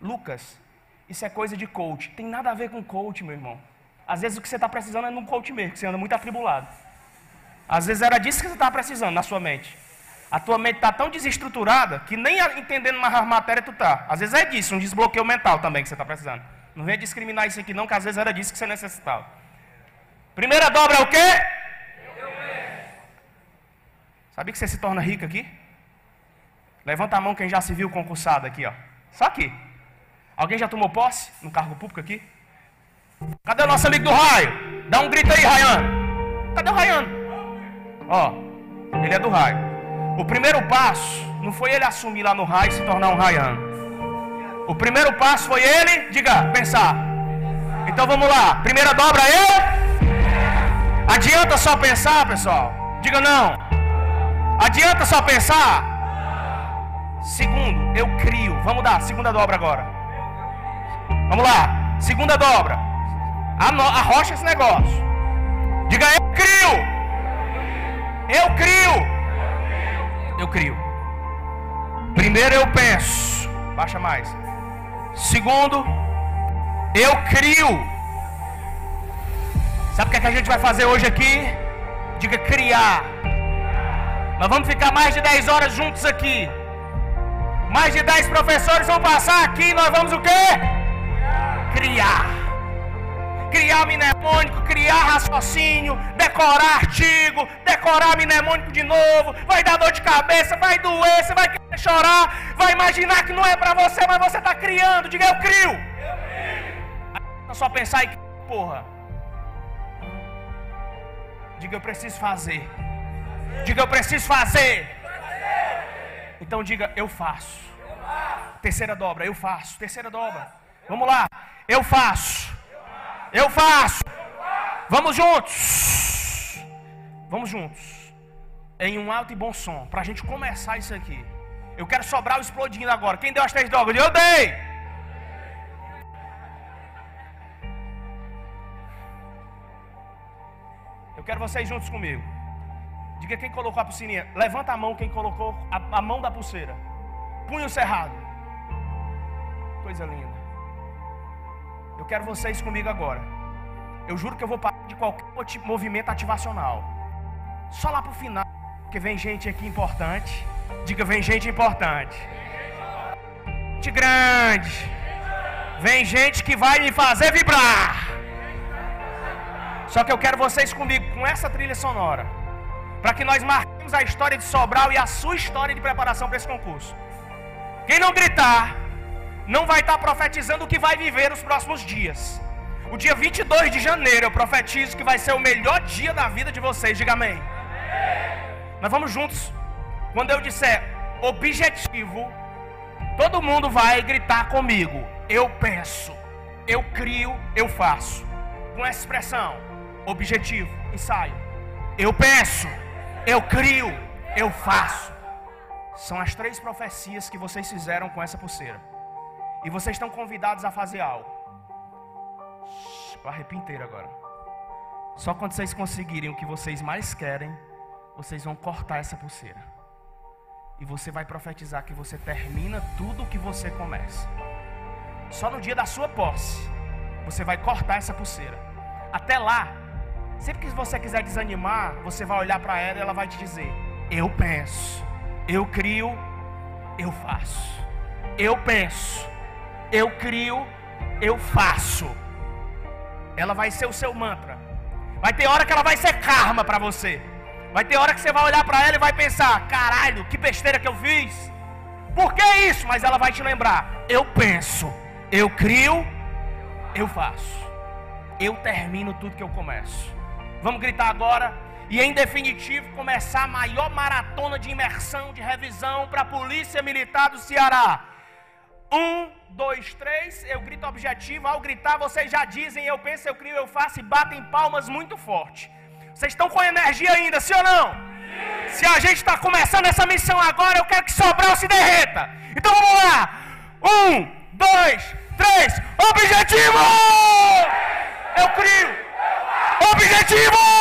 Lucas, isso é coisa de coach. Tem nada a ver com coach, meu irmão. Às vezes o que você está precisando é num coach mesmo, que você anda muito atribulado. Às vezes era disso que você estava precisando na sua mente. A tua mente está tão desestruturada que nem entendendo mais matéria tu tá. Às vezes é disso, um desbloqueio mental também que você está precisando. Não venha discriminar isso aqui não, que às vezes era disso que você necessitava. Primeira dobra é o quê? Sabia que você se torna rico aqui? Levanta a mão quem já se viu concursado aqui, ó. Só aqui. Alguém já tomou posse no cargo público aqui? Cadê o nosso amigo do raio? Dá um grito aí, Rayano. Cadê o Rayano? Ó, ele é do raio. O primeiro passo não foi ele assumir lá no raio e se tornar um Rayano. O primeiro passo foi ele, diga, pensar. Então vamos lá. Primeira dobra eu. Adianta só pensar, pessoal? Diga não. Adianta só pensar? Segundo, eu crio. Vamos dar, segunda dobra agora. Vamos lá. Segunda dobra. Arrocha esse negócio. Diga eu crio. Eu crio. Eu crio. Primeiro eu penso. Baixa mais. Segundo, eu crio. Sabe o que, é que a gente vai fazer hoje aqui? Diga criar. Nós vamos ficar mais de 10 horas juntos aqui. Mais de 10 professores vão passar aqui. Nós vamos o quê? criar. Criar mnemônico, criar raciocínio, decorar artigo, decorar mnemônico de novo, vai dar dor de cabeça, vai doer, você vai querer chorar, vai imaginar que não é para você, mas você está criando. Diga eu crio. Eu crio. Só pensar em porra. Diga eu preciso fazer. Diga eu preciso fazer. Então diga eu faço. Terceira dobra, eu faço. Terceira dobra. Vamos lá. Eu faço. Eu faço. Vamos juntos. Vamos juntos. Em um alto e bom som. Para a gente começar isso aqui. Eu quero sobrar o explodindo agora. Quem deu as três drogas? Eu dei. Eu quero vocês juntos comigo. Diga quem colocou a pulseirinha. Levanta a mão quem colocou a, a mão da pulseira. Punho cerrado. Coisa linda. Eu quero vocês comigo agora. Eu juro que eu vou parar de qualquer movimento ativacional. Só lá para o final. Porque vem gente aqui importante. Diga, vem gente importante. Gente grande. Vem gente que vai me fazer vibrar. Só que eu quero vocês comigo com essa trilha sonora. Para que nós marquemos a história de Sobral e a sua história de preparação para esse concurso. Quem não gritar, não vai estar profetizando o que vai viver nos próximos dias. O dia 22 de janeiro eu profetizo que vai ser o melhor dia da vida de vocês. Diga amém. amém. Nós vamos juntos. Quando eu disser objetivo, todo mundo vai gritar comigo. Eu penso, eu crio, eu faço. Com essa expressão, objetivo, ensaio. Eu penso, eu crio, eu faço. São as três profecias que vocês fizeram com essa pulseira. E vocês estão convidados a fazer algo. Arrepio inteiro agora. Só quando vocês conseguirem o que vocês mais querem, vocês vão cortar essa pulseira. E você vai profetizar que você termina tudo o que você começa. Só no dia da sua posse, você vai cortar essa pulseira. Até lá, sempre que você quiser desanimar, você vai olhar para ela e ela vai te dizer: Eu penso, eu crio, eu faço. Eu penso, eu crio, eu faço. Ela vai ser o seu mantra. Vai ter hora que ela vai ser karma para você. Vai ter hora que você vai olhar para ela e vai pensar: caralho, que besteira que eu fiz. Por que isso? Mas ela vai te lembrar: eu penso, eu crio, eu faço. Eu termino tudo que eu começo. Vamos gritar agora e em definitivo começar a maior maratona de imersão, de revisão para a Polícia Militar do Ceará. Um, dois, três, eu grito objetivo. Ao gritar, vocês já dizem, eu penso, eu crio, eu faço e batem palmas muito forte. Vocês estão com energia ainda, sim ou não? Sim. Se a gente está começando essa missão agora, eu quero que Sobral se derreta. Então vamos lá. Um, dois, três. Objetivo! Eu crio. Objetivo!